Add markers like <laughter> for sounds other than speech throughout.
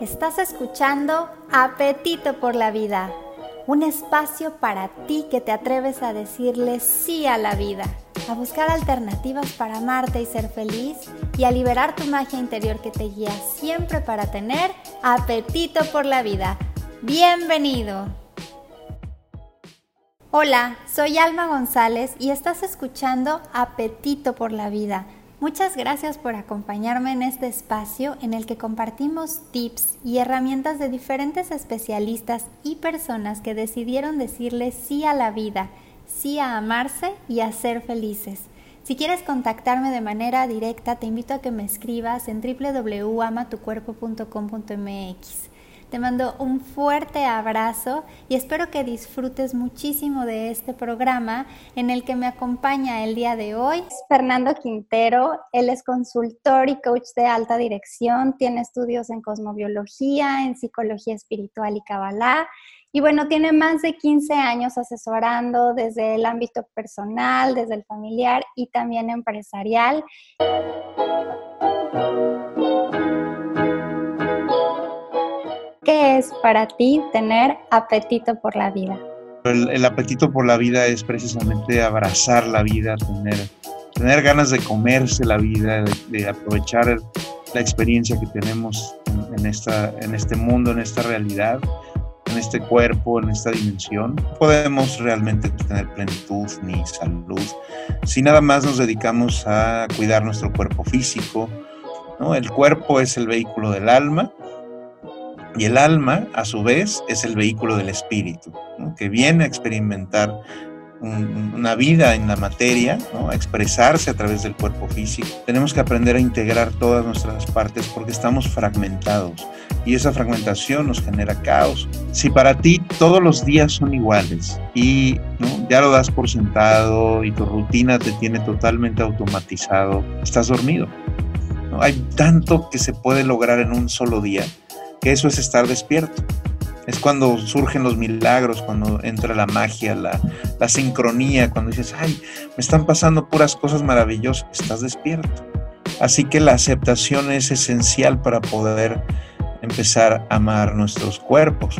Estás escuchando Apetito por la Vida, un espacio para ti que te atreves a decirle sí a la vida, a buscar alternativas para amarte y ser feliz y a liberar tu magia interior que te guía siempre para tener apetito por la vida. Bienvenido. Hola, soy Alma González y estás escuchando Apetito por la Vida Muchas gracias por acompañarme en este espacio en el que compartimos tips y herramientas de diferentes especialistas y personas que decidieron decirle sí a la vida, sí a amarse y a ser felices. Si quieres contactarme de manera directa, te invito a que me escribas en www.amatucuerpo.com.mx. Te mando un fuerte abrazo y espero que disfrutes muchísimo de este programa en el que me acompaña el día de hoy Fernando Quintero. Él es consultor y coach de alta dirección, tiene estudios en cosmobiología, en psicología espiritual y cabalá. Y bueno, tiene más de 15 años asesorando desde el ámbito personal, desde el familiar y también empresarial. ¿Qué es para ti tener apetito por la vida? El, apetito por la vida es precisamente abrazar la vida, tener, tener ganas de comerse la vida, de, aprovechar la experiencia que tenemos en, esta, en este mundo, en esta realidad, en este cuerpo, en esta dimensión. Podemos realmente tener plenitud ni salud si nada más nos dedicamos a cuidar nuestro cuerpo físico. ¿no? El cuerpo es el vehículo del alma y el alma, a su vez, es el vehículo del espíritu, que viene a experimentar una vida en la materia, a expresarse a través del cuerpo físico. Tenemos que aprender a integrar todas nuestras partes porque estamos fragmentados y esa fragmentación nos genera caos. Si para ti todos los días son iguales y ya lo das por sentado y tu rutina te tiene totalmente automatizado, estás dormido. Hay tanto que se puede lograr en un solo día que eso es estar despierto. Es cuando surgen los milagros, cuando entra la magia, la, la sincronía, cuando dices, ay, me están pasando puras cosas maravillosas, estás despierto. Así que la aceptación es esencial para poder empezar a amar nuestros cuerpos.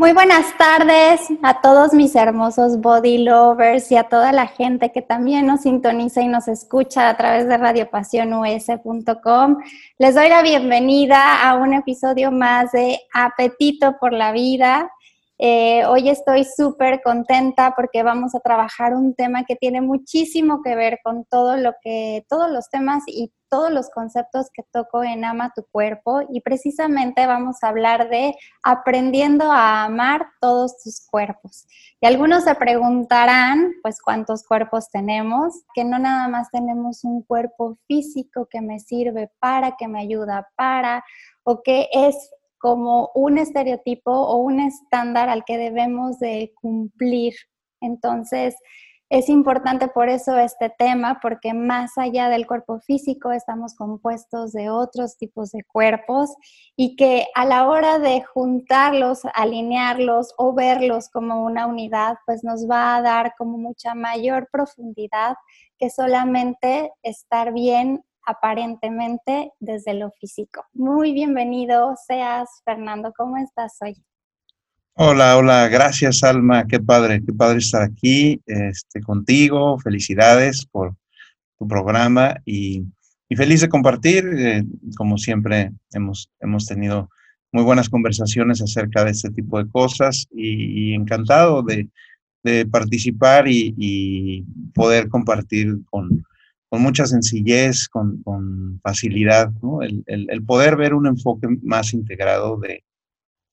Muy buenas tardes a todos mis hermosos body lovers y a toda la gente que también nos sintoniza y nos escucha a través de radiopasionus.com. Les doy la bienvenida a un episodio más de Apetito por la Vida. Eh, hoy estoy súper contenta porque vamos a trabajar un tema que tiene muchísimo que ver con todo lo que, todos los temas y todos los conceptos que toco en Ama tu cuerpo y precisamente vamos a hablar de aprendiendo a amar todos tus cuerpos. Y algunos se preguntarán, pues, cuántos cuerpos tenemos, que no nada más tenemos un cuerpo físico que me sirve para, que me ayuda para, o que es como un estereotipo o un estándar al que debemos de cumplir. Entonces, es importante por eso este tema, porque más allá del cuerpo físico estamos compuestos de otros tipos de cuerpos y que a la hora de juntarlos, alinearlos o verlos como una unidad, pues nos va a dar como mucha mayor profundidad que solamente estar bien aparentemente desde lo físico. Muy bienvenido seas, Fernando. ¿Cómo estás hoy? Hola, hola, gracias Alma, qué padre, qué padre estar aquí este, contigo, felicidades por tu programa y, feliz de compartir, eh, como siempre hemos, hemos tenido muy buenas conversaciones acerca de este tipo de cosas y, encantado de, participar y, poder compartir con, con mucha sencillez, con, facilidad, el, poder ver un enfoque más integrado de,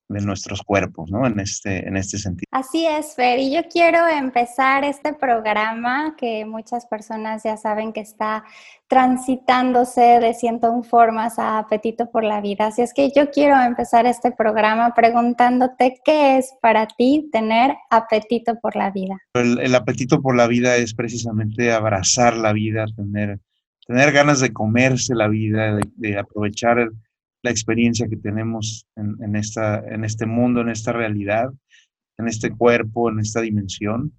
de nuestros cuerpos, ¿no? En este, en este sentido. Así es, Fer, y yo quiero empezar este programa que muchas personas ya saben que está transitándose de 101 formas a apetito por la vida. Así es que yo quiero empezar este programa preguntándote qué es para ti tener apetito por la vida. El, apetito por la vida es precisamente abrazar la vida, tener, tener ganas de comerse la vida, de, de aprovechar el, la experiencia que tenemos en, esta, en este mundo, en esta realidad, en este cuerpo, en esta dimensión.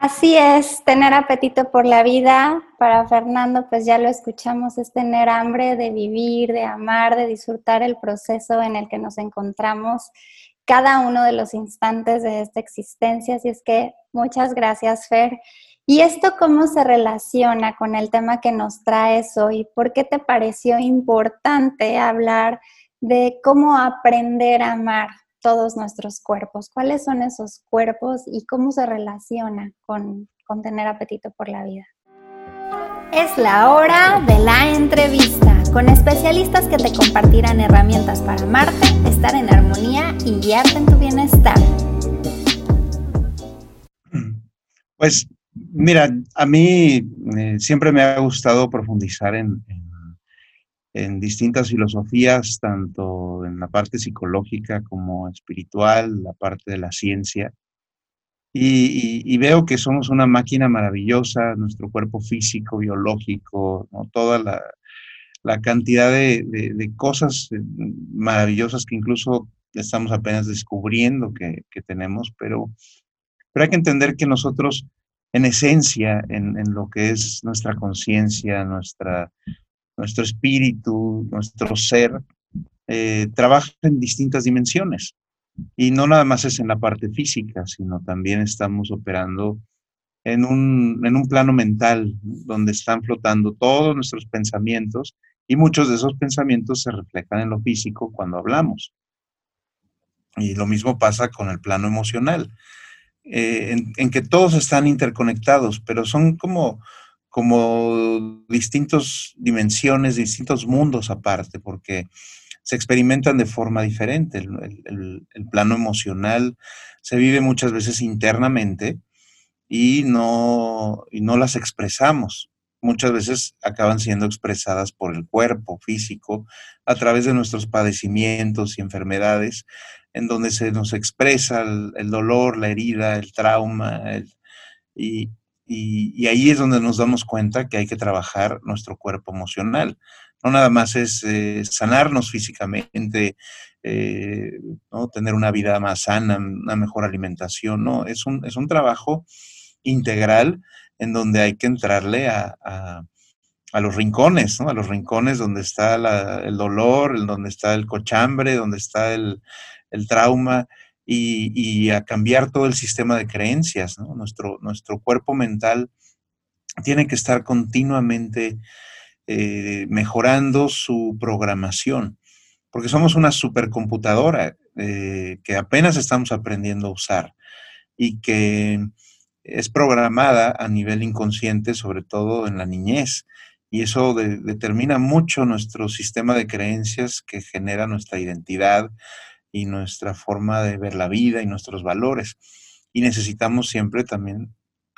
Así es, tener apetito por la vida, para Fernando, pues ya lo escuchamos, es tener hambre de vivir, de amar, de disfrutar el proceso en el que nos encontramos cada uno de los instantes de esta existencia. Así es que muchas gracias, Fer. ¿Y esto cómo se relaciona con el tema que nos traes hoy? ¿Por qué te pareció importante hablar de cómo aprender a amar todos nuestros cuerpos? ¿Cuáles son esos cuerpos y cómo se relaciona con, con tener apetito por la vida? Es la hora de la entrevista con especialistas que te compartirán herramientas para amarte, estar en armonía y guiarte en tu bienestar. Pues mira, a mí eh, siempre me ha gustado profundizar en, en, distintas filosofías, tanto en la parte psicológica como espiritual, la parte de la ciencia. Y, veo que somos una máquina maravillosa, nuestro cuerpo físico, biológico, toda la, cantidad de, cosas eh, maravillosas que incluso estamos apenas descubriendo que, tenemos, pero, pero hay que entender que nosotros, en esencia, en, lo que es nuestra conciencia, nuestro espíritu, nuestro ser, eh, trabaja en distintas dimensiones. Y no nada más es en la parte física, sino también estamos operando en un, en un plano mental donde están flotando todos nuestros pensamientos y muchos de esos pensamientos se reflejan en lo físico cuando hablamos. Y lo mismo pasa con el plano emocional, eh, en, que todos están interconectados, pero son como, como distintas dimensiones, distintos mundos aparte, porque se experimentan de forma diferente. El, plano emocional se vive muchas veces internamente y no, y no las expresamos. Muchas veces acaban siendo expresadas por el cuerpo físico a través de nuestros padecimientos y enfermedades, en donde se nos expresa el, dolor, la herida, el trauma, y, y, ahí es donde nos damos cuenta que hay que trabajar nuestro cuerpo emocional. No nada más es eh, sanarnos físicamente, eh, ¿no? tener una vida más sana, una mejor alimentación, no, es un, es un trabajo integral en donde hay que entrarle a, a, los rincones, ¿no? a los rincones donde está el dolor, donde está el cochambre, donde está el, el trauma, y, y, a cambiar todo el sistema de creencias. Nuestro, nuestro cuerpo mental tiene que estar continuamente eh, mejorando su programación, porque somos una supercomputadora eh, que apenas estamos aprendiendo a usar y que es programada a nivel inconsciente, sobre todo en la niñez. Y eso determina mucho nuestro sistema de creencias que genera nuestra identidad y nuestra forma de ver la vida y nuestros valores. Y necesitamos siempre también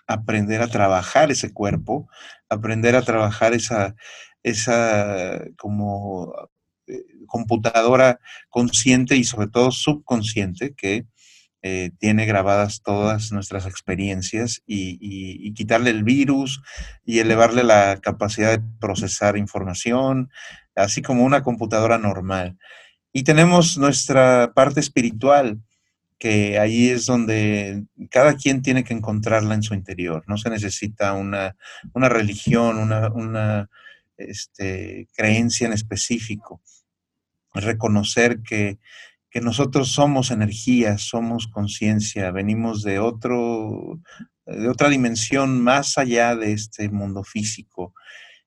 aprender a trabajar ese cuerpo, aprender a trabajar esa, esa como eh, computadora consciente y sobre todo subconsciente que eh, tiene grabadas todas nuestras experiencias y, quitarle el virus y elevarle la capacidad de procesar información, así como una computadora normal. Y tenemos nuestra parte espiritual, que ahí es donde cada quien tiene que encontrarla en su interior. No se necesita una, religión, una, este, creencia en específico. Reconocer que, nosotros somos energía, somos conciencia, venimos de, otro, de otra dimensión más allá de este mundo físico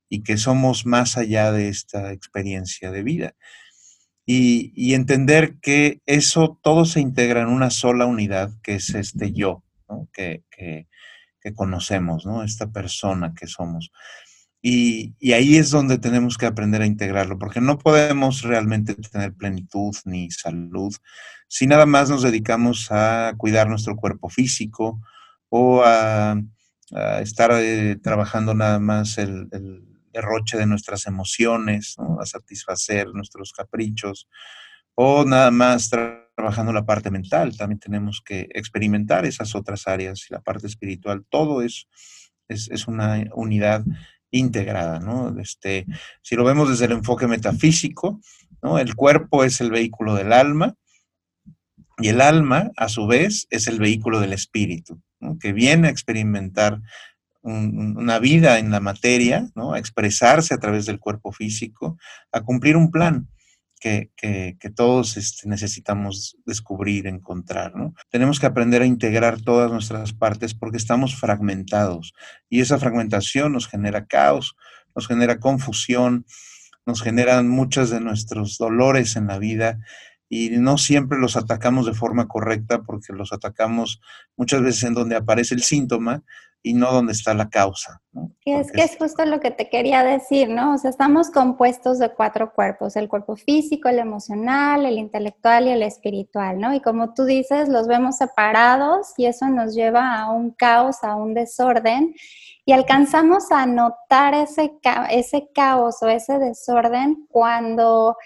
y que somos más allá de esta experiencia de vida y, entender que eso todo se integra en una sola unidad, que es este yo, que, conocemos, ¿no? esta persona que somos. Y, ahí es donde tenemos que aprender a integrarlo, porque no podemos realmente tener plenitud ni salud si nada más nos dedicamos a cuidar nuestro cuerpo físico o a, estar eh, trabajando nada más el, derroche de nuestras emociones, a satisfacer nuestros caprichos, o nada más trabajando la parte mental. También tenemos que experimentar esas otras áreas, la parte espiritual, todo es, es, una unidad integrada, ¿no? Este, si lo vemos desde el enfoque metafísico, ¿no? El cuerpo es el vehículo del alma, Y el alma, a su vez, es el vehículo del espíritu, que viene a experimentar una vida en la materia, ¿no? a expresarse a través del cuerpo físico, a cumplir un plan que, todos este, necesitamos descubrir, encontrar. Tenemos que aprender a integrar todas nuestras partes porque estamos fragmentados y esa fragmentación nos genera caos, nos genera confusión, nos generan muchos de nuestros dolores en la vida y no siempre los atacamos de forma correcta porque los atacamos muchas veces en donde aparece el síntoma y no donde está la causa. Y es que es justo lo que te quería decir, ¿no? O sea, estamos compuestos de cuatro cuerpos, el cuerpo físico, el emocional, el intelectual y el espiritual, ¿no? Y como tú dices, los vemos separados y eso nos lleva a un caos, a un desorden y alcanzamos a notar ese, ese caos o ese desorden cuando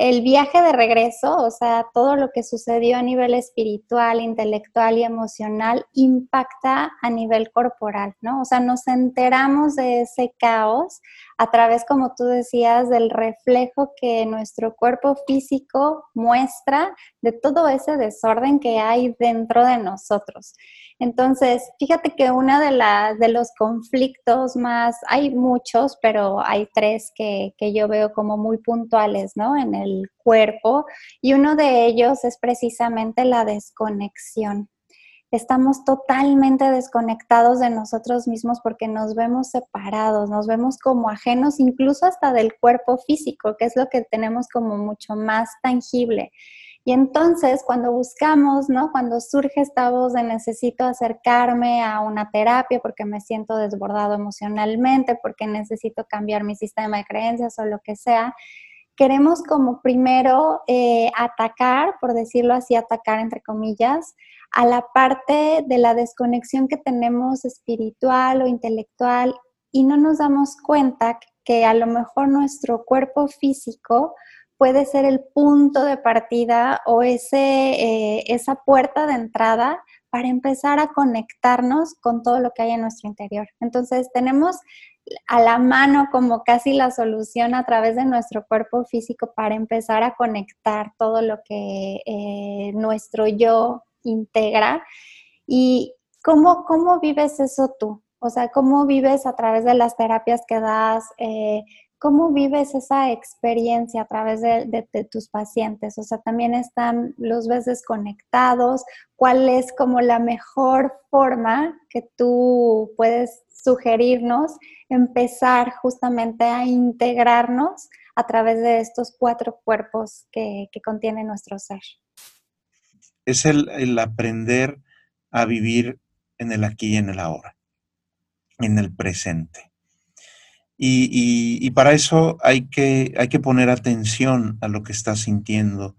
el viaje de regreso, o sea, todo lo que sucedió a nivel espiritual, intelectual y emocional impacta a nivel corporal, ¿no? O sea, nos enteramos de ese caos a través, como tú decías, del reflejo que nuestro cuerpo físico muestra de todo ese desorden que hay dentro de nosotros. Entonces, fíjate que uno de, de los conflictos más, hay muchos, pero hay tres que, que, yo veo como muy puntuales, ¿no? En el cuerpo, y uno de ellos es precisamente la desconexión. Estamos totalmente desconectados de nosotros mismos porque nos vemos separados, nos vemos como ajenos incluso hasta del cuerpo físico, que es lo que tenemos como mucho más tangible. Y entonces cuando buscamos, ¿no? Cuando surge esta voz de necesito acercarme a una terapia porque me siento desbordado emocionalmente, porque necesito cambiar mi sistema de creencias o lo que sea, queremos como primero eh, atacar, por decirlo así, atacar entre comillas, a la parte de la desconexión que tenemos espiritual o intelectual y no nos damos cuenta que a lo mejor nuestro cuerpo físico puede ser el punto de partida o ese, eh, esa puerta de entrada para empezar a conectarnos con todo lo que hay en nuestro interior. Entonces tenemos a la mano como casi la solución a través de nuestro cuerpo físico para empezar a conectar todo lo que eh, nuestro yo integra. ¿Y cómo, cómo vives eso tú? O sea, ¿cómo vives a través de las terapias que das? Eh, ¿Cómo vives esa experiencia a través de, tus pacientes? O sea, también están los veces conectados. ¿Cuál es como la mejor forma que tú puedes sugerirnos empezar justamente a integrarnos a través de estos cuatro cuerpos que, contiene nuestro ser? Es el aprender a vivir en el aquí y en el ahora, en el presente y, para eso hay que, hay que poner atención a lo que estás sintiendo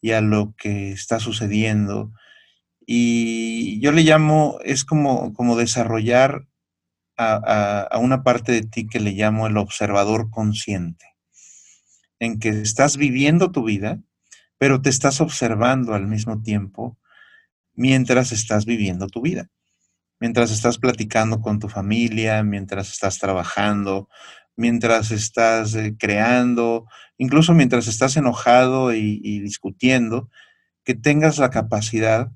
y a lo que está sucediendo. Y yo le llamo, es como, como desarrollar a, a, una parte de ti que le llamo el observador consciente, en que estás viviendo tu vida, pero te estás observando al mismo tiempo mientras estás viviendo tu vida mientras estás platicando con tu familia, mientras estás trabajando, mientras estás eh, creando, incluso mientras estás enojado y, discutiendo, que tengas la capacidad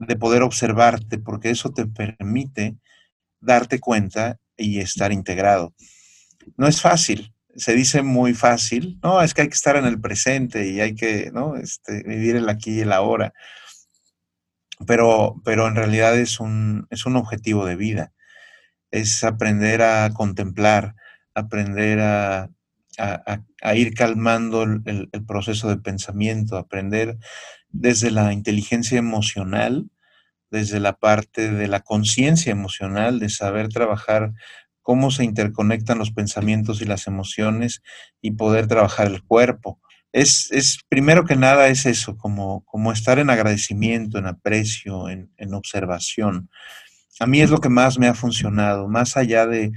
de poder observarte, porque eso te permite darte cuenta y estar integrado. No es fácil, se dice muy fácil, no, es que hay que estar en el presente y hay que ¿no? este, vivir el aquí y el ahora pero, pero en realidad es un, es un objetivo de vida. Es aprender a contemplar, aprender a, ir calmando el, proceso de pensamiento, aprender desde la inteligencia emocional, desde la parte de la conciencia emocional, de saber trabajar cómo se interconectan los pensamientos y las emociones y poder trabajar el cuerpo es, primero que nada es eso, como, como estar en agradecimiento, en aprecio, en, observación. A mí es lo que más me ha funcionado, más allá de,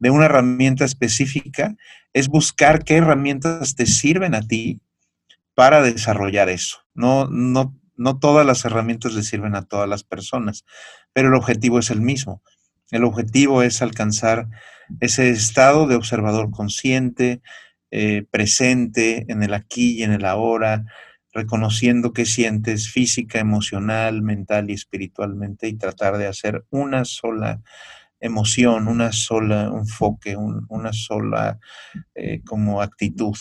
una herramienta específica, es buscar qué herramientas te sirven a ti para desarrollar eso. No, no, no todas las herramientas le sirven a todas las personas, pero el objetivo es el mismo. El objetivo es alcanzar ese estado de observador consciente, eh, presente en el aquí y en el ahora, reconociendo qué sientes física, emocional, mental y espiritualmente y tratar de hacer una sola emoción, una sola enfoque, una sola eh, como actitud.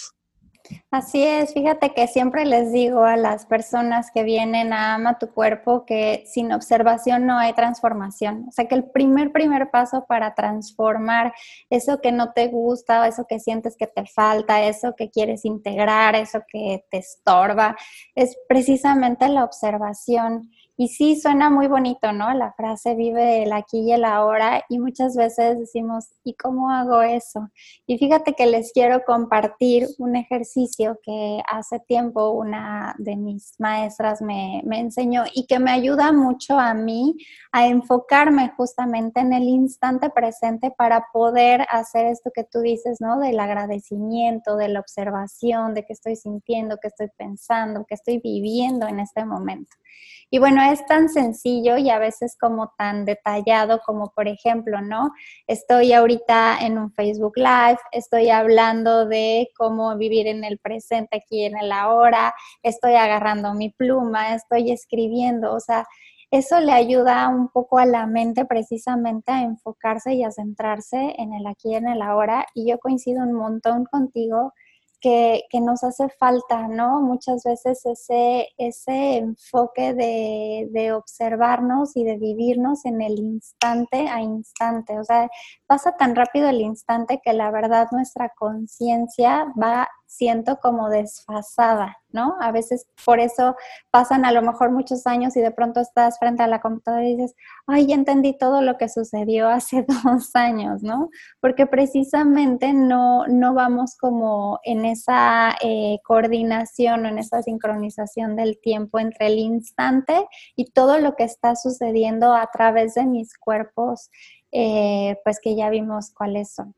Así es, fíjate que siempre les digo a las personas que vienen a Ama tu cuerpo que sin observación no hay transformación. O sea que el primer, primer paso para transformar eso que no te gusta, eso que sientes que te falta, eso que quieres integrar, eso que te estorba, es precisamente la observación. Y sí, suena muy bonito, ¿no? La frase vive el aquí y el ahora y muchas veces decimos, ¿y cómo hago eso? Y fíjate que les quiero compartir un ejercicio que hace tiempo una de mis maestras me, me enseñó y que me ayuda mucho a mí a enfocarme justamente en el instante presente para poder hacer esto que tú dices, ¿no? Del agradecimiento, de la observación, de qué estoy sintiendo, qué estoy pensando, qué estoy viviendo en este momento. Y bueno, es tan sencillo y a veces como tan detallado como por ejemplo, ¿no? Estoy ahorita en un Facebook Live, estoy hablando de cómo vivir en el presente aquí en el ahora, estoy agarrando mi pluma, estoy escribiendo, o sea, eso le ayuda un poco a la mente precisamente a enfocarse y a centrarse en el aquí en el ahora. Y yo coincido un montón contigo que, nos hace falta, ¿no? Muchas veces ese, ese enfoque de, de, observarnos y de vivirnos en el instante a instante. O sea, pasa tan rápido el instante que la verdad nuestra conciencia va siento como desfasada, ¿no? A veces por eso pasan a lo mejor muchos años y de pronto estás frente a la computadora y dices, ay, ya entendí todo lo que sucedió hace <laughs> dos años, ¿no? Porque precisamente no, no vamos como en esa eh, coordinación o en esa sincronización del tiempo entre el instante y todo lo que está sucediendo a través de mis cuerpos, eh, pues que ya vimos cuáles son.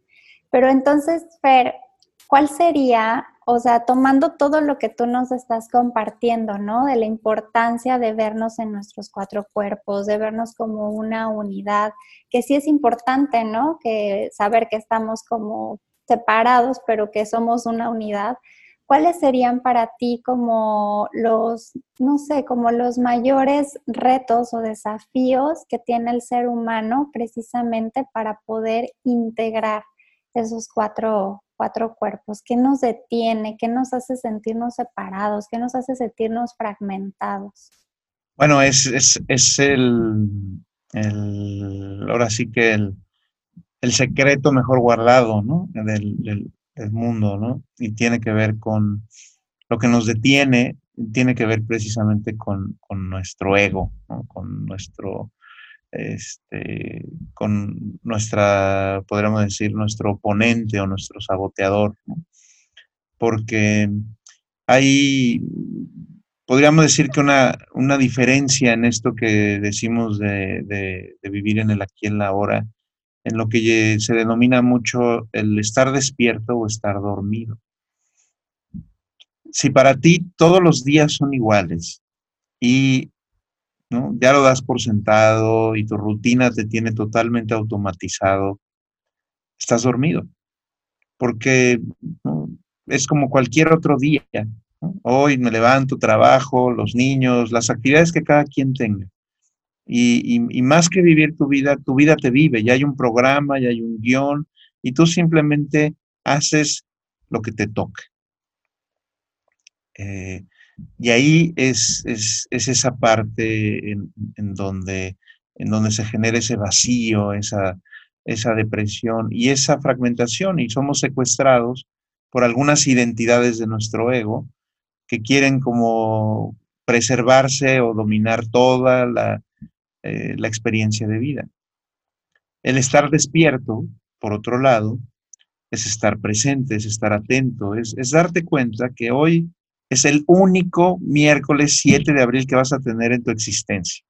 Pero entonces, Fer, ¿cuál sería, o sea, tomando todo lo que tú nos estás compartiendo, ¿no? De la importancia de vernos en nuestros cuatro cuerpos, de vernos como una unidad, que sí es importante, ¿no? Que saber que estamos como separados, pero que somos una unidad. ¿Cuáles serían para ti como los, no sé, como los mayores retos o desafíos que tiene el ser humano precisamente para poder integrar esos cuatro cuatro cuerpos? ¿Qué nos detiene? ¿Qué nos hace sentirnos separados? ¿Qué nos hace sentirnos fragmentados? Bueno, es, es, el, el, ahora sí que el, el secreto mejor guardado, ¿no? Del, del, mundo, ¿no? Y tiene que ver con lo que nos detiene, tiene que ver precisamente con, con nuestro ego, ¿no? con nuestro este, con nuestra, podríamos decir, nuestro oponente o nuestro saboteador, porque hay, podríamos decir que una, una, diferencia en esto que decimos de, vivir en el aquí y en la ahora, en lo que se denomina mucho el estar despierto o estar dormido. Si para ti todos los días son iguales y ya lo das por sentado y tu rutina te tiene totalmente automatizado. Estás dormido, porque es como cualquier otro día. Hoy me levanto, trabajo, los niños, las actividades que cada quien tenga. Y, más que vivir tu vida, tu vida te vive. Ya hay un programa, ya hay un guion, y tú simplemente haces lo que te toca. Eh, y ahí es, esa parte en, donde, en donde se genera ese vacío, esa, esa depresión y esa fragmentación y somos secuestrados por algunas identidades de nuestro ego que quieren como preservarse o dominar toda la, eh, experiencia de vida. El estar despierto, por otro lado, es estar presente, es estar atento, es, es darte cuenta que hoy es el único miércoles 7 de abril que vas a tener en tu existencia.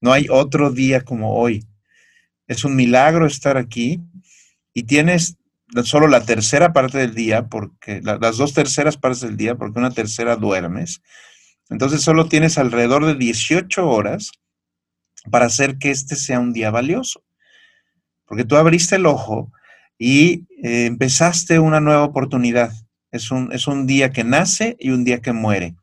No hay otro día como hoy. Es un milagro estar aquí y tienes solo la tercera parte del día, porque las dos terceras partes del día, porque una tercera duermes. Entonces solo tienes alrededor de 18 horas para hacer que este sea un día valioso. Porque tú abriste el ojo y empezaste una nueva oportunidad. Es un, es un día que nace y un día que muere.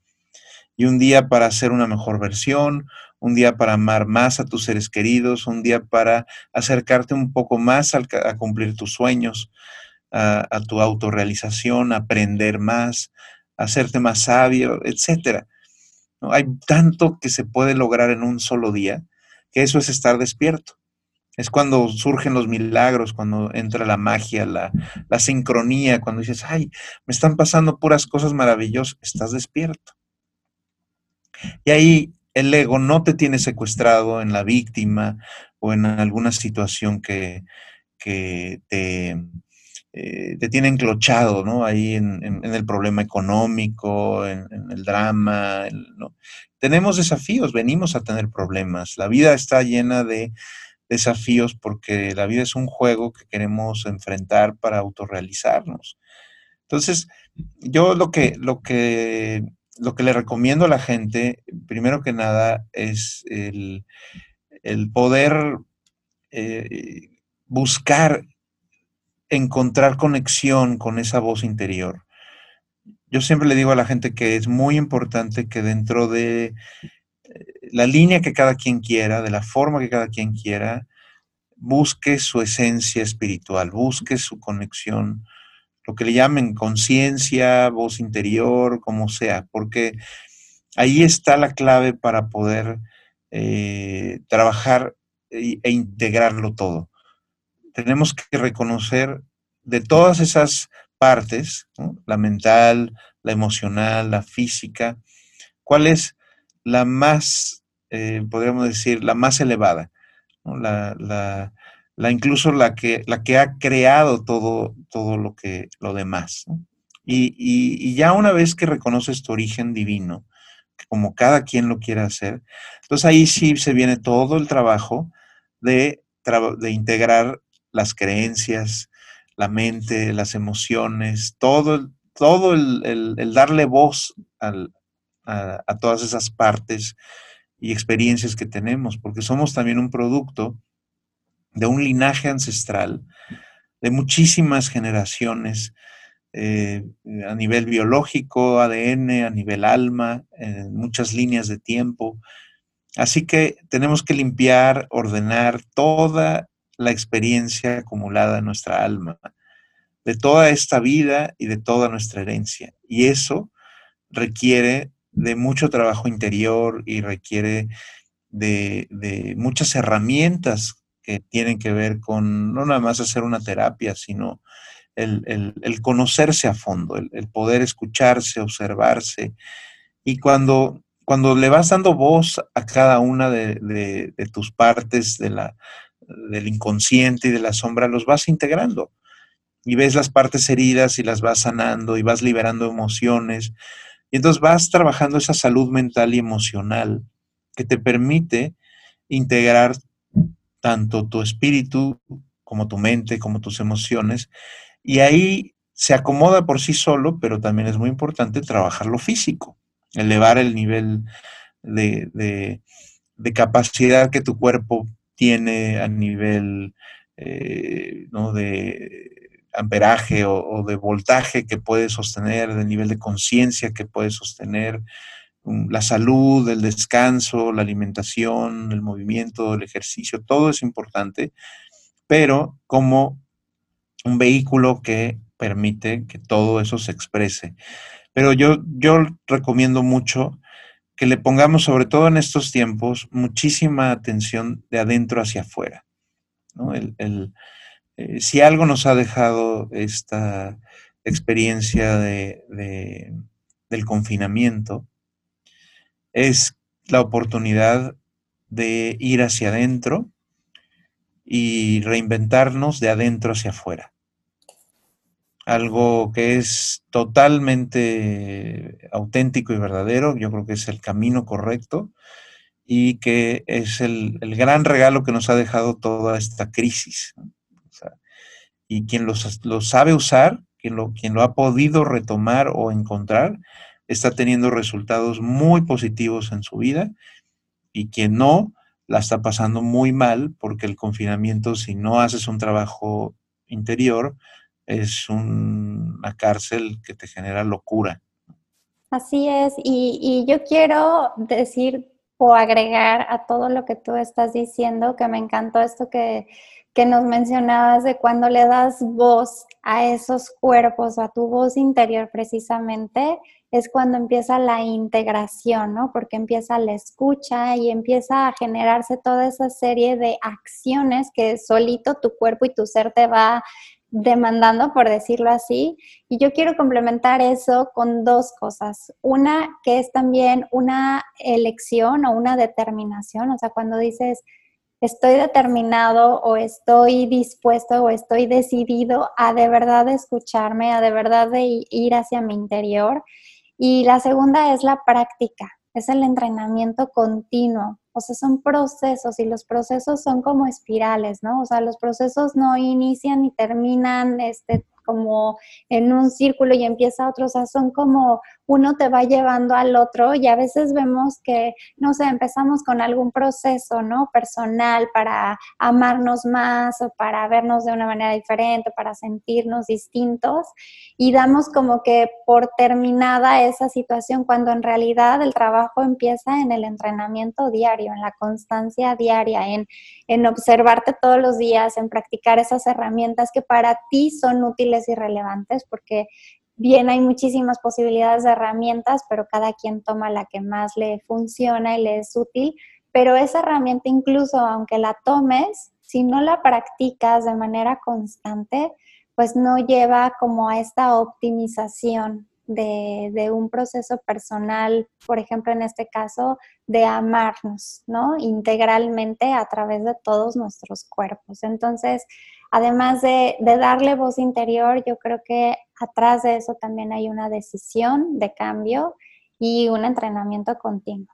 y un día para hacer una mejor versión, un día para amar más a tus seres queridos, un día para acercarte un poco más a, cumplir tus sueños, a, tu autorrealización, aprender más, hacerte más sabio, etc. ¿No? Hay tanto que se puede lograr en un solo día, que eso es estar despierto. Es cuando surgen los milagros, cuando entra la magia, la, la sincronía, cuando dices, ay, me están pasando puras cosas maravillosas, estás despierto. Y ahí el ego no te tiene secuestrado en la víctima o en alguna situación que, te, eh, te, tiene enclochado, ¿no? Ahí en, el problema económico, en, el drama. Tenemos desafíos, venimos a tener problemas. La vida está llena de desafíos porque la vida es un juego que queremos enfrentar para autorrealizarnos. Entonces, yo lo que, lo que lo que le recomiendo a la gente, primero que nada, es el, poder eh, buscar encontrar conexión con esa voz interior. Yo siempre le digo a la gente que es muy importante que dentro de la línea que cada quien quiera, de la forma que cada quien quiera, busque su esencia espiritual, busque su conexión lo que le llamen conciencia, voz interior, como sea, porque ahí está la clave para poder eh, trabajar e, e, integrarlo todo. Tenemos que reconocer de todas esas partes, la mental, la emocional, la física, cuál es la más, eh, podríamos decir, la más elevada, la, la, la incluso la que, la que ha creado todo, todo lo, que, lo demás. Y, ya una vez que reconoces tu origen divino, como cada quien lo quiere hacer, entonces ahí sí se viene todo el trabajo de, de integrar las creencias, la mente, las emociones, todo, todo el, darle voz a, a todas esas partes y experiencias que tenemos, porque somos también un producto de un linaje ancestral, de muchísimas generaciones, eh, a nivel biológico, ADN, a nivel alma, en muchas líneas de tiempo. Así que tenemos que limpiar, ordenar toda la experiencia acumulada en nuestra alma, de toda esta vida y de toda nuestra herencia. Y eso requiere de mucho trabajo interior y requiere de, de muchas herramientas que tienen que ver con no nada más hacer una terapia, sino el, conocerse a fondo, el, poder escucharse, observarse. Y cuando, cuando le vas dando voz a cada una de, tus partes de la, del inconsciente y de la sombra, los vas integrando. Y ves las partes heridas y las vas sanando y vas liberando emociones. Y entonces vas trabajando esa salud mental y emocional que te permite integrar tanto tu espíritu como tu mente, como tus emociones, y ahí se acomoda por sí solo, pero también es muy importante trabajar lo físico, elevar el nivel de, capacidad que tu cuerpo tiene a nivel eh, de amperaje o, de voltaje que puede sostener, de nivel de conciencia que puede sostener, la salud, el descanso, la alimentación, el movimiento, el ejercicio, todo es importante, pero como un vehículo que permite que todo eso se exprese. Pero yo, yo recomiendo mucho que le pongamos, sobre todo en estos tiempos, muchísima atención de adentro hacia afuera. Eh, si algo nos ha dejado esta experiencia de, del confinamiento, es la oportunidad de ir hacia adentro y reinventarnos de adentro hacia afuera. Algo que es totalmente auténtico y verdadero, yo creo que es el camino correcto y que es el, gran regalo que nos ha dejado toda esta crisis. Y quien lo, sabe usar, quien lo, quien lo ha podido retomar o encontrar, está teniendo resultados muy positivos en su vida y quien no la está pasando muy mal porque el confinamiento, si no haces un trabajo interior, es una cárcel que te genera locura. Así es, y, y yo quiero decir o agregar a todo lo que tú estás diciendo, que me encantó esto que, que nos mencionabas de cuando le das voz a esos cuerpos, a tu voz interior precisamente, es cuando empieza la integración, ¿no? Porque empieza la escucha y empieza a generarse toda esa serie de acciones que solito tu cuerpo y tu ser te va demandando, por decirlo así. Y yo quiero complementar eso con dos cosas. Una, que es también una elección o una determinación, o sea, cuando dices, estoy determinado o estoy dispuesto o estoy decidido a de verdad escucharme, a de verdad de ir hacia mi interior. Y la segunda es la práctica, es el entrenamiento continuo. O sea, son procesos y los procesos son como espirales, ¿no? O sea, los procesos no inician ni terminan este, como en un círculo y empieza otro, o sea, son como uno te va llevando al otro y a veces vemos que, no sé, empezamos con algún proceso, ¿no? Personal para amarnos más o para vernos de una manera diferente, para sentirnos distintos y damos como que por terminada esa situación cuando en realidad el trabajo empieza en el entrenamiento diario, en la constancia diaria, en, en observarte todos los días, en practicar esas herramientas que para ti son útiles y relevantes porque bien hay muchísimas posibilidades de herramientas, pero cada quien toma la que más le funciona y le es útil. Pero esa herramienta incluso aunque la tomes, si no la practicas de manera constante, pues no lleva como a esta optimización de, de, un proceso personal, por ejemplo, en este caso, de amarnos, ¿no? Integralmente a través de todos nuestros cuerpos. Entonces, además de, darle voz interior, yo creo que atrás de eso también hay una decisión de cambio y un entrenamiento continuo.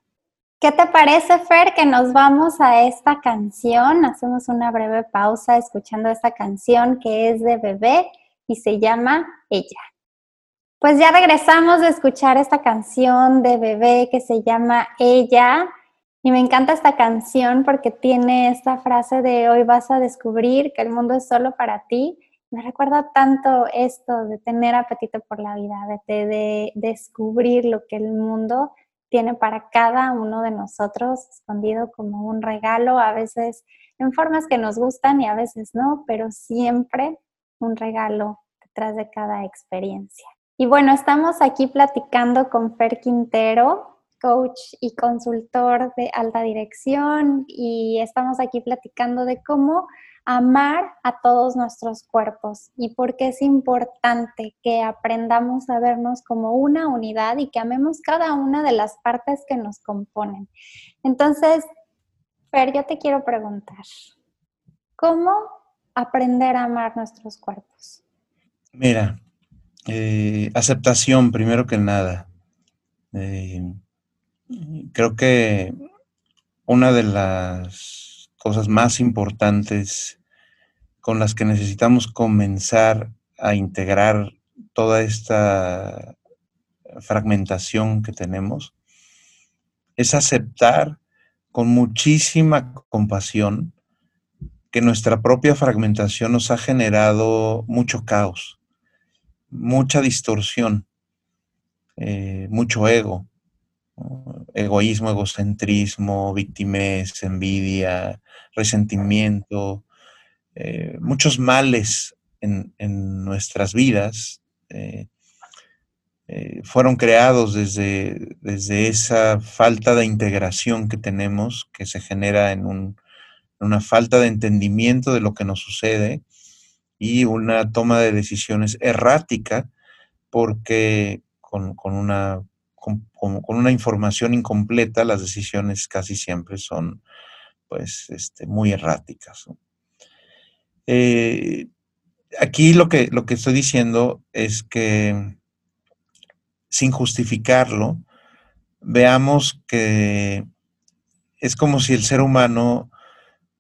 ¿Qué te parece, Fer, que nos vamos a esta canción? Hacemos una breve pausa escuchando esta canción que es de bebé y se llama Ella. Pues ya regresamos de escuchar esta canción de bebé que se llama Ella. Y me encanta esta canción porque tiene esta frase de hoy vas a descubrir que el mundo es solo para ti. Me recuerda tanto esto de tener apetito por la vida, de, de descubrir lo que el mundo tiene para cada uno de nosotros, escondido como un regalo, a veces en formas que nos gustan y a veces no, pero siempre un regalo detrás de cada experiencia. Y bueno, estamos aquí platicando con Fer Quintero, coach y consultor de alta dirección y estamos aquí platicando de cómo amar a todos nuestros cuerpos y por qué es importante que aprendamos a vernos como una unidad y que amemos cada una de las partes que nos componen. Entonces, Fer, yo te quiero preguntar, ¿cómo aprender a amar nuestros cuerpos? Mira, eh, aceptación primero que nada. Eh, Creo que una de las cosas más importantes con las que necesitamos comenzar a integrar toda esta fragmentación que tenemos es aceptar con muchísima compasión que nuestra propia fragmentación nos ha generado mucho caos, mucha distorsión, eh, mucho ego, egoísmo, egocentrismo, victimez, envidia, resentimiento, eh, muchos males en, nuestras vidas eh, eh, fueron creados desde, desde, esa falta de integración que tenemos, que se genera en, una falta de entendimiento de lo que nos sucede y una toma de decisiones errática porque con, con una con, una información incompleta, las decisiones casi siempre son pues este, muy erráticas. Eh, aquí lo que, lo que estoy diciendo es que sin justificarlo, veamos que es como si el ser humano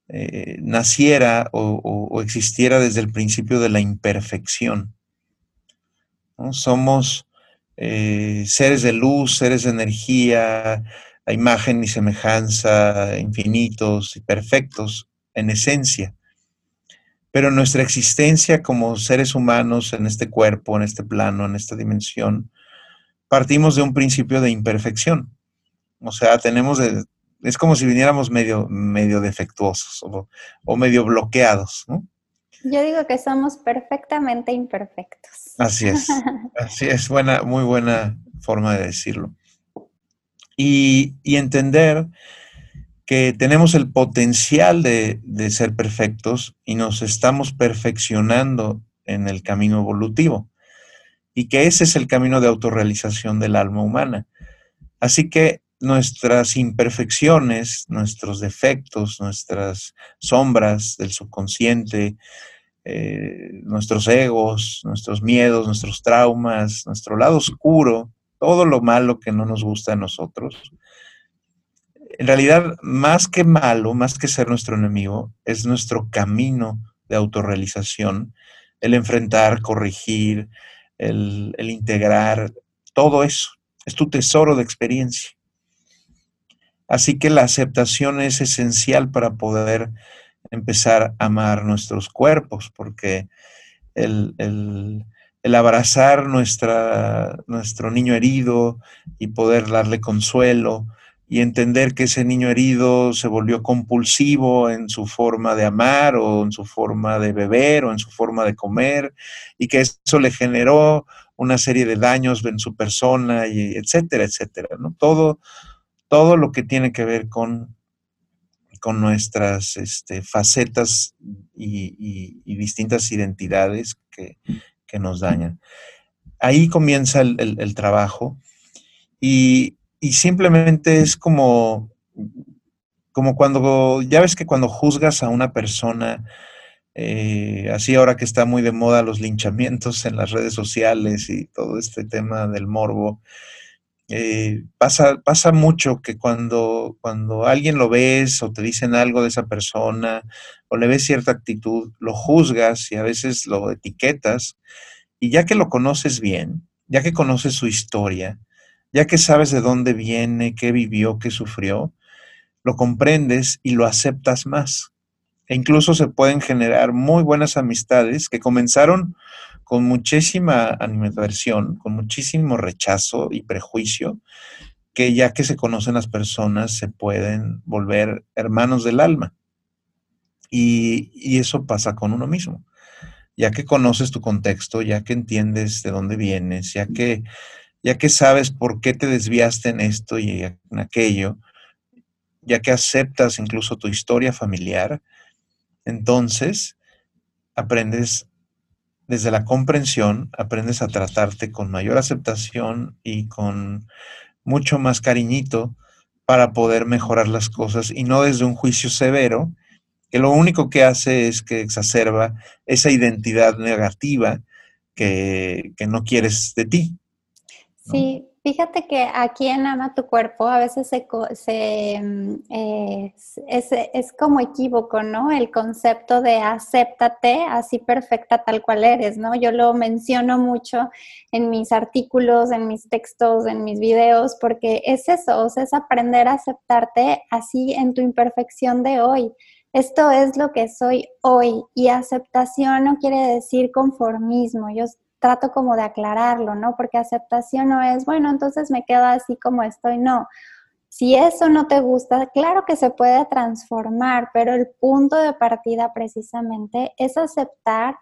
eh, naciera o, existiera desde el principio de la imperfección. Somos eh, seres de luz, seres de energía, a imagen y semejanza, infinitos y perfectos en esencia. Pero nuestra existencia como seres humanos en este cuerpo, en este plano, en esta dimensión, partimos de un principio de imperfección. O sea, tenemos, es como si viniéramos medio, medio defectuosos o, medio bloqueados, ¿no? Yo digo que somos perfectamente imperfectos. Así es, <laughs> así es, buena, muy buena forma de decirlo. Y, entender que tenemos el potencial de, de, ser perfectos y nos estamos perfeccionando en el camino evolutivo y que ese es el camino de autorrealización del alma humana. Así que nuestras imperfecciones, nuestros defectos, nuestras sombras del subconsciente, eh, nuestros egos, nuestros miedos, nuestros traumas, nuestro lado oscuro, todo lo malo que no nos gusta a nosotros, en realidad, más que malo, más que ser nuestro enemigo, es nuestro camino de autorrealización, el enfrentar, corregir, el, integrar, todo eso. Es tu tesoro de experiencia. Así que la aceptación es esencial para poder empezar a amar nuestros cuerpos, porque el, el, abrazar nuestra, nuestro niño herido y poder darle consuelo, y entender que ese niño herido se volvió compulsivo en su forma de amar o en su forma de beber o en su forma de comer y que eso le generó una serie de daños en su persona y etcétera, etcétera, ¿no? Todo, todo lo que tiene que ver con, con nuestras este, facetas y, distintas identidades que, nos dañan. Ahí comienza el trabajo y, simplemente es como, como cuando, ya ves que cuando juzgas a una persona, eh, así ahora que está muy de moda los linchamientos en las redes sociales y todo este tema del morbo, eh, pasa, pasa mucho que cuando, cuando alguien lo ves o te dicen algo de esa persona o le ves cierta actitud, lo juzgas y a veces lo etiquetas y ya que lo conoces bien, ya que conoces su historia, ya que sabes de dónde viene, qué vivió, qué sufrió, lo comprendes y lo aceptas más. E incluso se pueden generar muy buenas amistades que comenzaron con muchísima animadversión, con muchísimo rechazo y prejuicio, que ya que se conocen las personas se pueden volver hermanos del alma. Y, eso pasa con uno mismo. Ya que conoces tu contexto, ya que entiendes de dónde vienes, ya que ya que sabes por qué te desviaste en esto y en aquello, ya que aceptas incluso tu historia familiar, entonces aprendes desde la comprensión, aprendes a tratarte con mayor aceptación y con mucho más cariñito para poder mejorar las cosas y no desde un juicio severo, que lo único que hace es que exacerba esa identidad negativa que, que no quieres de ti. Sí, fíjate que aquí en Ama tu cuerpo a veces se, mm, eh, es, es, como equívoco, ¿no? El concepto de acéptate así perfecta tal cual eres, ¿no? Yo lo menciono mucho en mis artículos, en mis textos, en mis videos, porque es eso, es aprender a aceptarte así en tu imperfección de hoy. Esto es lo que soy hoy y aceptación no quiere decir conformismo. Yo trato como de aclararlo, ¿no? Porque aceptación no es, bueno, entonces me quedo así como estoy, no. Si eso no te gusta, claro que se puede transformar, pero el punto de partida precisamente es aceptar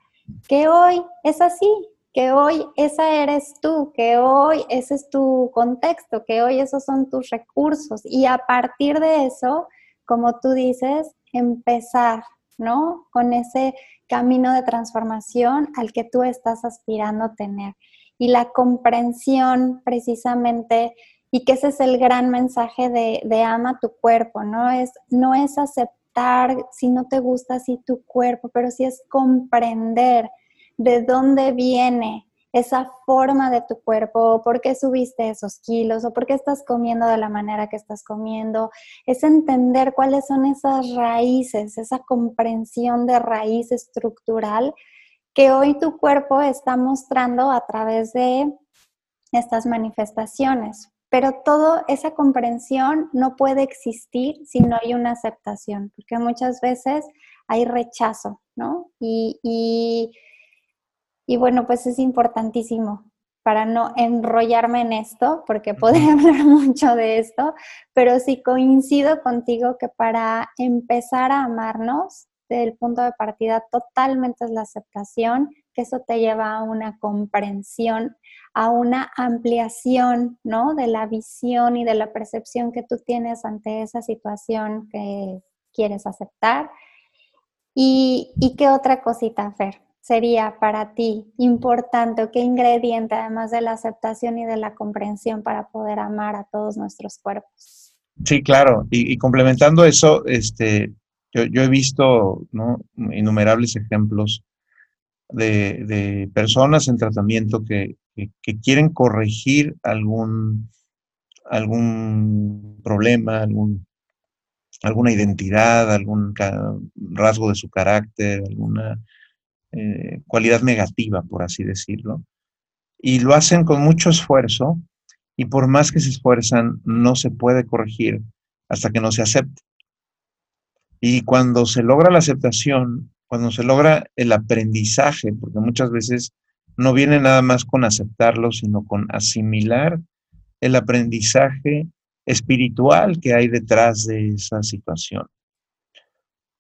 que hoy es así, que hoy esa eres tú, que hoy ese es tu contexto, que hoy esos son tus recursos y a partir de eso, como tú dices, empezar, ¿no? Con ese camino de transformación al que tú estás aspirando tener. Y la comprensión precisamente, y que ese es el gran mensaje de, ama tu cuerpo, ¿no? Es, no es aceptar si no te gusta así tu cuerpo, pero sí es comprender de dónde viene esa forma de tu cuerpo, por qué subiste esos kilos o por qué estás comiendo de la manera que estás comiendo, es entender cuáles son esas raíces, esa comprensión de raíz estructural que hoy tu cuerpo está mostrando a través de estas manifestaciones. Pero toda esa comprensión no puede existir si no hay una aceptación, porque muchas veces hay rechazo, ¿no? Y, y y bueno, pues es importantísimo para no enrollarme en esto, porque podría <laughs> hablar mucho de esto, pero sí coincido contigo que para empezar a amarnos, el punto de partida totalmente es la aceptación, que eso te lleva a una comprensión, a una ampliación, ¿no? De la visión y de la percepción que tú tienes ante esa situación que quieres aceptar. ¿Y, y qué otra cosita, Fer? Sería para ti importante o qué ingrediente, además de la aceptación y de la comprensión, para poder amar a todos nuestros cuerpos? Sí, claro. Y, complementando eso, este, yo, he visto innumerables ejemplos de, personas en tratamiento que, quieren corregir algún, algún problema, algún, alguna identidad, algún rasgo de su carácter, alguna eh, cualidad negativa, por así decirlo. Y lo hacen con mucho esfuerzo y por más que se esfuerzan, no se puede corregir hasta que no se acepte. Y cuando se logra la aceptación, cuando se logra el aprendizaje, porque muchas veces no viene nada más con aceptarlo, sino con asimilar el aprendizaje espiritual que hay detrás de esa situación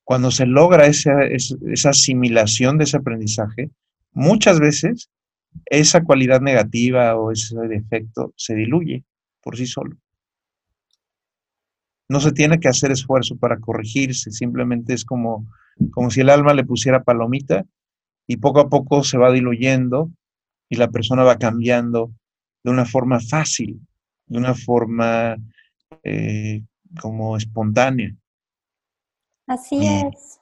cuando se logra esa, asimilación de ese aprendizaje, muchas veces esa cualidad negativa o ese defecto se diluye por sí solo. No se tiene que hacer esfuerzo para corregirse, simplemente es como, como si el alma le pusiera palomita y poco a poco se va diluyendo y la persona va cambiando de una forma fácil, de una forma eh, como espontánea. Así es.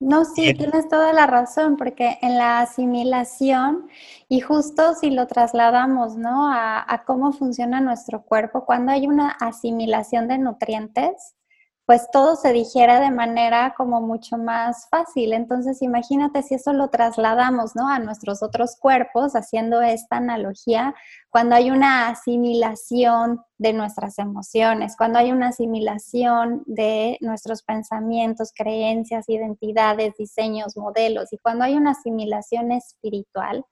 No, sí, tienes toda la razón, porque en la asimilación, y justo si lo trasladamos, ¿no? A, a, cómo funciona nuestro cuerpo, cuando hay una asimilación de nutrientes, pues todo se digiere de manera como mucho más fácil. Entonces, imagínate si eso lo trasladamos, ¿no? A nuestros otros cuerpos, haciendo esta analogía, cuando hay una asimilación de nuestras emociones, cuando hay una asimilación de nuestros pensamientos, creencias, identidades, diseños, modelos, y cuando hay una asimilación espiritual,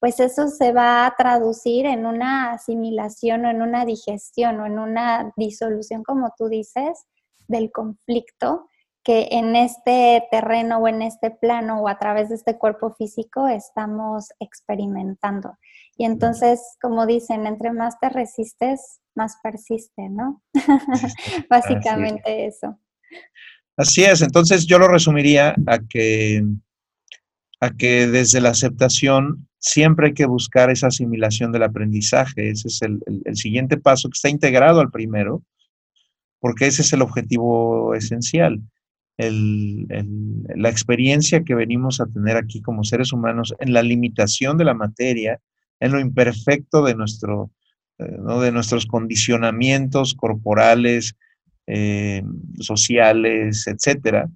pues eso se va a traducir en una asimilación o en una digestión o en una disolución, como tú dices, del conflicto que en este terreno o en este plano o a través de este cuerpo físico estamos experimentando. Y entonces, como dicen, entre más te resistes, más persiste, ¿no? <laughs> Básicamente eso. Así es, entonces yo lo resumiría a que, a que desde la aceptación siempre hay que buscar esa asimilación del aprendizaje. Ese es el, el siguiente paso que está integrado al primero, porque ese es el objetivo esencial. la experiencia que venimos a tener aquí como seres humanos en la limitación de la materia, en lo imperfecto de, nuestro, eh, de nuestros condicionamientos corporales, eh, sociales, etc.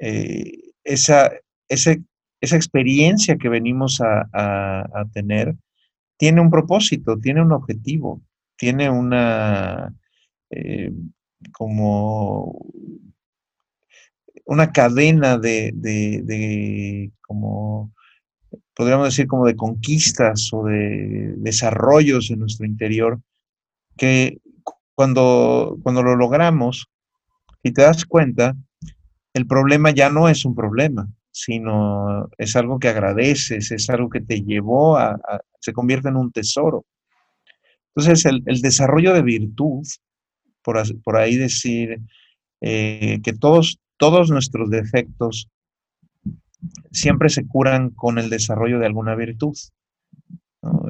Eh, esa, esa experiencia que venimos a, a tener tiene un propósito, tiene un objetivo, tiene una, eh, como una cadena de, como, podríamos decir, como de conquistas o de desarrollos en nuestro interior, que cuando, cuando lo logramos, y te das cuenta, el problema ya no es un problema, sino es algo que agradeces, es algo que te llevó a, se convierte en un tesoro. Entonces, el, el desarrollo de virtud por, ahí decir eh, que todos, todos nuestros defectos siempre se curan con el desarrollo de alguna virtud.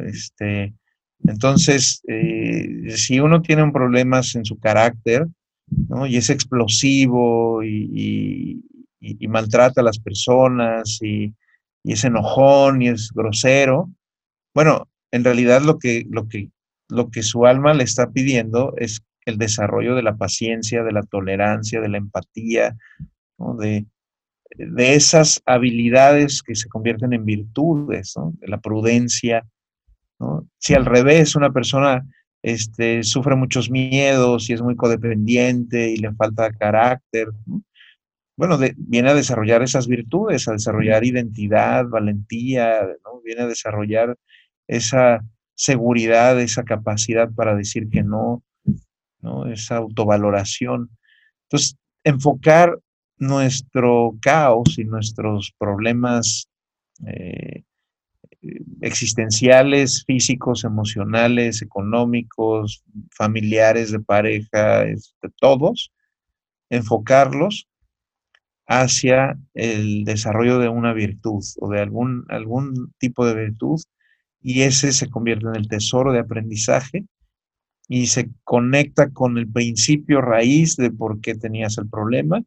Este, entonces, eh, si uno tiene un problemas en su carácter y es explosivo y, maltrata a las personas y, y, es enojón y es grosero, bueno, en realidad lo que, lo que, lo que su alma le está pidiendo es el desarrollo de la paciencia, de la tolerancia, de la empatía, de, de, esas habilidades que se convierten en virtudes, de la prudencia. Si al revés una persona este, sufre muchos miedos y es muy codependiente y le falta carácter, bueno, viene a desarrollar esas virtudes, a desarrollar identidad, valentía, viene a desarrollar esa seguridad, esa capacidad para decir que no, ¿no? esa autovaloración. Entonces, enfocar nuestro caos y nuestros problemas eh, existenciales, físicos, emocionales, económicos, familiares, de pareja, de todos, enfocarlos hacia el desarrollo de una virtud o de algún, algún tipo de virtud y ese se convierte en el tesoro de aprendizaje y se conecta con el principio raíz de por qué tenías el problema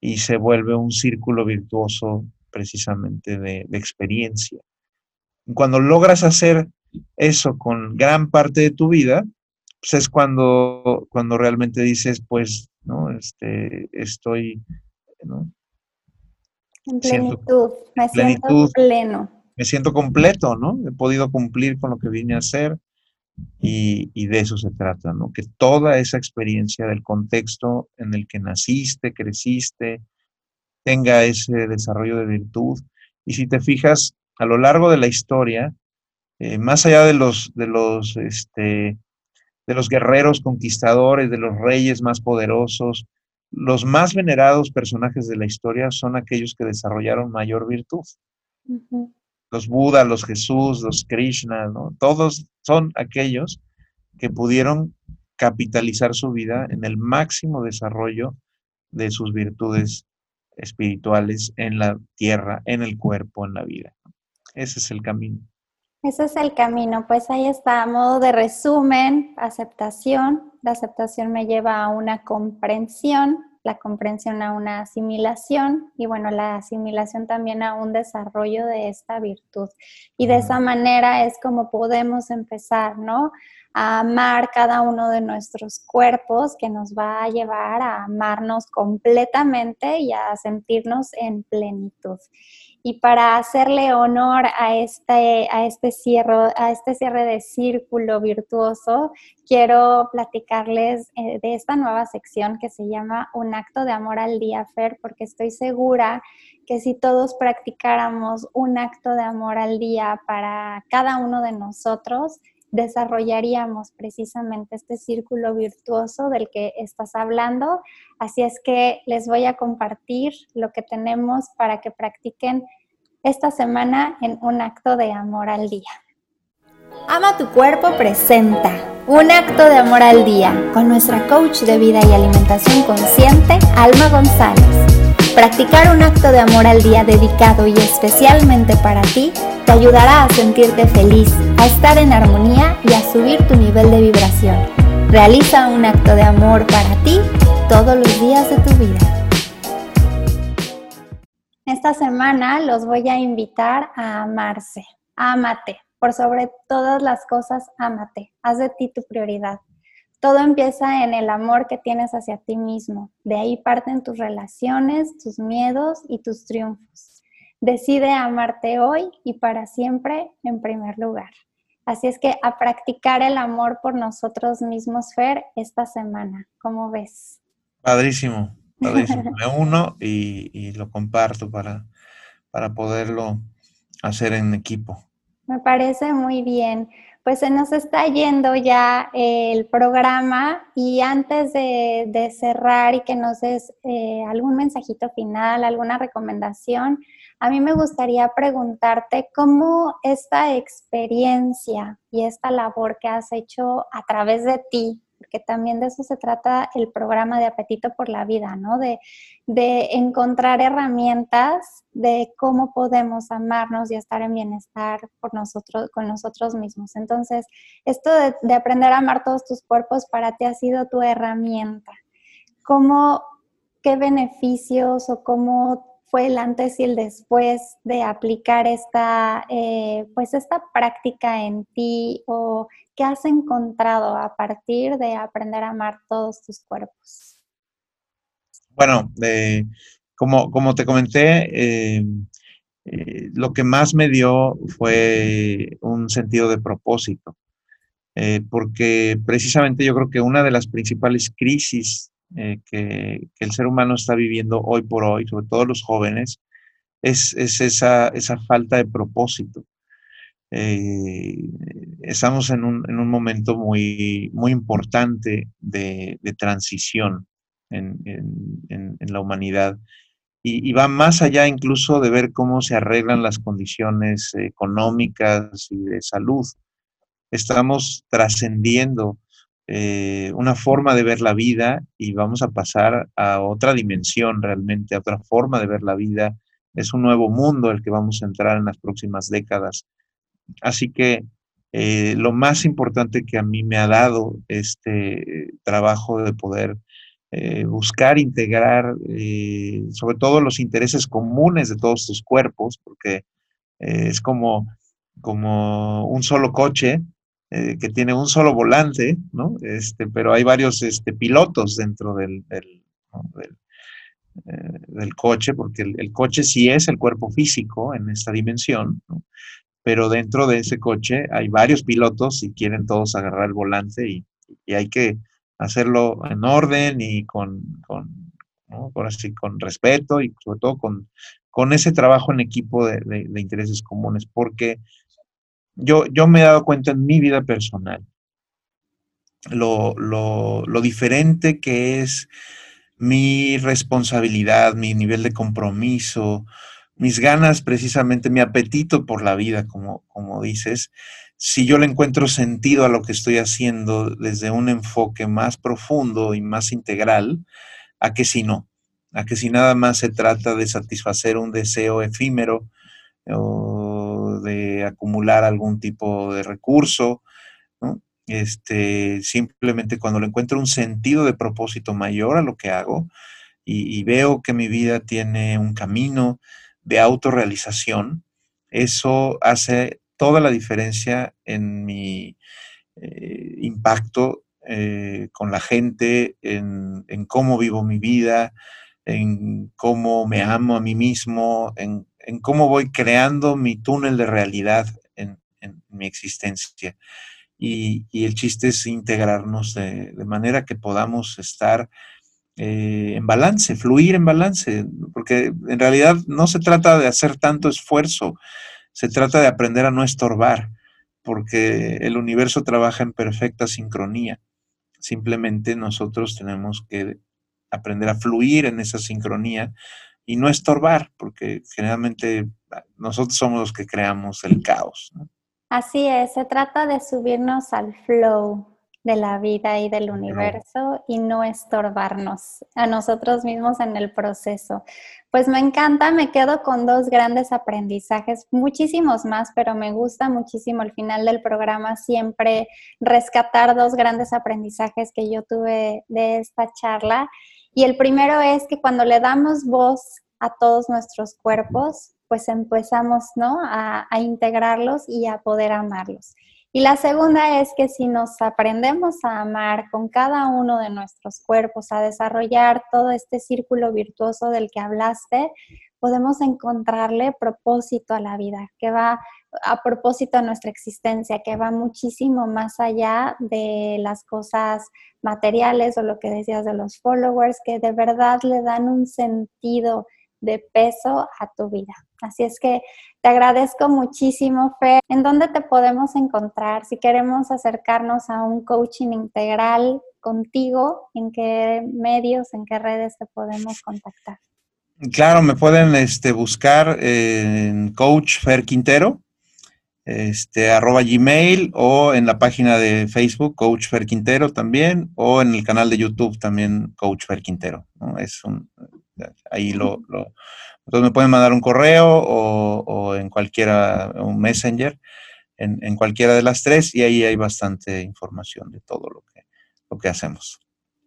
y se vuelve un círculo virtuoso precisamente de, de experiencia. Cuando logras hacer eso con gran parte de tu vida, pues es cuando, cuando realmente dices, pues, ¿no? Este, estoy, ¿no? En plenitud, me siento pleno. Me siento completo, ¿no? He podido cumplir con lo que vine a hacer y, de eso se trata, ¿no? Que toda esa experiencia del contexto en el que naciste, creciste, tenga ese desarrollo de virtud. Y si te fijas, a lo largo de la historia, eh, más allá de los, de los, este, de los guerreros conquistadores, de los reyes más poderosos, los más venerados personajes de la historia son aquellos que desarrollaron mayor virtud. Los Buda, los Jesús, los Krishna, ¿no? Todos son aquellos que pudieron capitalizar su vida en el máximo desarrollo de sus virtudes espirituales en la tierra, en el cuerpo, en la vida. Ese es el camino. Ese es el camino, pues ahí está, a modo de resumen, aceptación. La aceptación me lleva a una comprensión, la comprensión a una asimilación y bueno, la asimilación también a un desarrollo de esta virtud. Y de esa manera es como podemos empezar, ¿no? A amar cada uno de nuestros cuerpos que nos va a llevar a amarnos completamente y a sentirnos en plenitud. Y para hacerle honor a este, a este, cierre, a este cierre de círculo virtuoso, quiero platicarles eh, de esta nueva sección que se llama Un acto de amor al día, Fer, porque estoy segura que si todos practicáramos un acto de amor al día para cada uno de nosotros, desarrollaríamos precisamente este círculo virtuoso del que estás hablando. Así es que les voy a compartir lo que tenemos para que practiquen esta semana en un acto de amor al día. Ama tu cuerpo presenta un acto de amor al día con nuestra coach de vida y alimentación consciente, Alma González. Practicar un acto de amor al día dedicado y especialmente para ti te ayudará a sentirte feliz, a estar en armonía y a subir tu nivel de vibración. Realiza un acto de amor para ti todos los días de tu vida. Esta semana los voy a invitar a amarse. Ámate. Por sobre todas las cosas, ámate. Haz de ti tu prioridad. Todo empieza en el amor que tienes hacia ti mismo. De ahí parten tus relaciones, tus miedos y tus triunfos. Decide amarte hoy y para siempre en primer lugar. Así es que a practicar el amor por nosotros mismos, Fer, esta semana. ¿Cómo ves? Padrísimo, <laughs> padrísimo. Me uno y, y lo comparto para, para poderlo hacer en equipo. Me parece muy bien pues se nos está yendo ya el programa y antes de, cerrar y que nos des eh, algún mensajito final, alguna recomendación, a mí me gustaría preguntarte cómo esta experiencia y esta labor que has hecho a través de ti porque también de eso se trata el programa de Apetito por la Vida, ¿no? De, encontrar herramientas de cómo podemos amarnos y estar en bienestar por nosotros, con nosotros mismos. Entonces, esto de, de aprender a amar todos tus cuerpos para ti ha sido tu herramienta. ¿Cómo, qué beneficios o cómo fue el antes y el después de aplicar esta, eh, pues esta práctica en ti o qué has encontrado a partir de aprender a amar todos tus cuerpos? Bueno, como, como te comenté, eh, eh, lo que más me dio fue un sentido de propósito, porque precisamente yo creo que una de las principales crisis eh, que, el ser humano está viviendo hoy por hoy, sobre todo los jóvenes, es, esa, falta de propósito. eh, estamos en un, en un, momento muy, importante de, transición en, en, la humanidad y, y, va más allá incluso de ver cómo se arreglan las condiciones económicas y de salud. Estamos trascendiendo eh, una forma de ver la vida y vamos a pasar a otra dimensión realmente, a otra forma de ver la vida. Es un nuevo mundo el que vamos a entrar en las próximas décadas. Así que eh, lo más importante que a mí me ha dado este trabajo de poder eh, buscar integrar sobre todo los intereses comunes de todos tus cuerpos, porque es como, como un solo coche eh, que tiene un solo volante, ¿no? Este, pero hay varios este, pilotos dentro del, eh, coche, porque el, coche sí es el cuerpo físico en esta dimensión, ¿no? pero dentro de ese coche hay varios pilotos y quieren todos agarrar el volante y, hay que hacerlo en orden y con, con, así, con respeto y sobre todo con, con ese trabajo en equipo de intereses comunes, porque yo, yo me he dado cuenta en mi vida personal lo, lo, diferente que es mi responsabilidad, mi nivel de compromiso, mis ganas, precisamente mi apetito por la vida, como, como dices, si yo le encuentro sentido a lo que estoy haciendo desde un enfoque más profundo y más integral, a que si no, a que si nada más se trata de satisfacer un deseo efímero o de acumular algún tipo de recurso, Este, simplemente cuando le encuentro un sentido de propósito mayor a lo que hago y, veo que mi vida tiene un camino de autorrealización, eso hace toda la diferencia en mi eh, impacto eh, con la gente, en, en, cómo vivo mi vida, en cómo me amo a mí mismo, en en cómo voy creando mi túnel de realidad en, mi existencia. Y, el chiste es integrarnos de, manera que podamos estar eh, en balance, fluir en balance, porque en realidad no se trata de hacer tanto esfuerzo, se trata de aprender a no estorbar, porque el universo trabaja en perfecta sincronía. Simplemente nosotros tenemos que aprender a fluir en esa sincronía y no estorbar, porque generalmente ah, nosotros somos los que creamos el caos. Así es, se trata de subirnos al flow de la vida y del universo y no estorbarnos a nosotros mismos en el proceso. Pues me encanta, me quedo con dos grandes aprendizajes, muchísimos más, pero me gusta muchísimo al final del programa siempre rescatar dos grandes aprendizajes que yo tuve de esta charla y el primero es que cuando le damos voz a todos nuestros cuerpos, pues empezamos, ¿no? A, integrarlos y a poder amarlos. Y la segunda es que si nos aprendemos a amar con cada uno de nuestros cuerpos, a desarrollar todo este círculo virtuoso del que hablaste, podemos encontrarle propósito a la vida, que va a propósito a nuestra existencia, que va muchísimo más allá de las cosas materiales o lo que decías de los followers, que de verdad le dan un sentido de peso a tu vida. Así es que te agradezco muchísimo, Fer. ¿En dónde te podemos encontrar? Si queremos acercarnos a un coaching integral contigo, ¿en qué medios, en qué redes te podemos contactar? Claro, me pueden este, buscar en Coach Fer Quintero este, arroba Gmail o en la página de Facebook, Coach Fer Quintero también, o en el canal de YouTube también, Coach Fer Quintero. Es un, ahí lo, lo, entonces me pueden mandar un correo o, en cualquiera, un messenger, en, en, cualquiera de las tres, y ahí hay bastante información de todo lo que, lo que hacemos.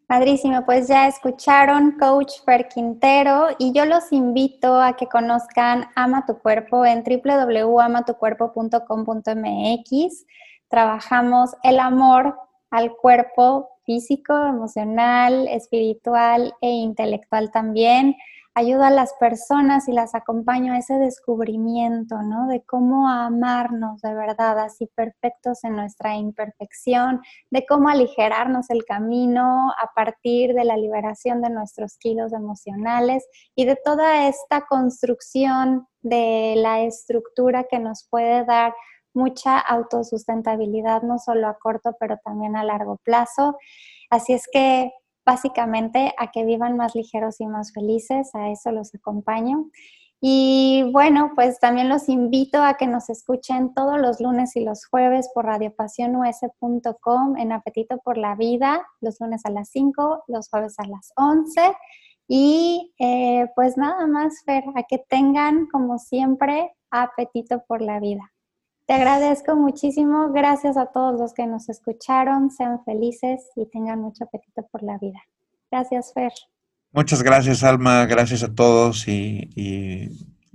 Padrísimo, pues ya escucharon Coach Fer Quintero y yo los invito a que conozcan Ama tu Cuerpo en www.amatucuerpo.com.mx. Trabajamos el amor al cuerpo físico, emocional, espiritual e intelectual también ayudo a las personas y las acompaño a ese descubrimiento, ¿no? De cómo amarnos de verdad, así perfectos en nuestra imperfección, de cómo aligerarnos el camino a partir de la liberación de nuestros kilos emocionales y de toda esta construcción de la estructura que nos puede dar mucha autosustentabilidad, no solo a corto, pero también a largo plazo. Así es que básicamente a que vivan más ligeros y más felices, a eso los acompaño. Y bueno, pues también los invito a que nos escuchen todos los lunes y los jueves por radiopasionus.com en Apetito por la Vida, los lunes a las 5, los jueves a las 11. Y eh, pues nada más, Fer, a que tengan como siempre apetito por la vida. Te agradezco muchísimo. Gracias a todos los que nos escucharon. Sean felices y tengan mucho apetito por la vida. Gracias, Fer. Muchas gracias, Alma. Gracias a todos y,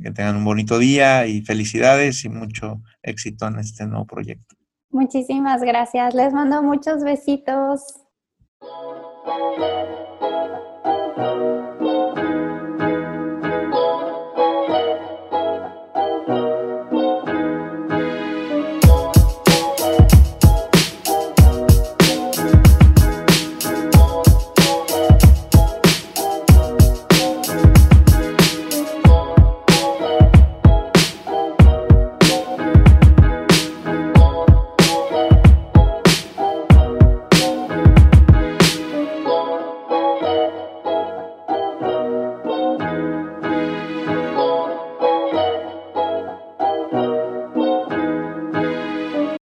que tengan un bonito día y felicidades y mucho éxito en este nuevo proyecto. Muchísimas gracias. Les mando muchos besitos.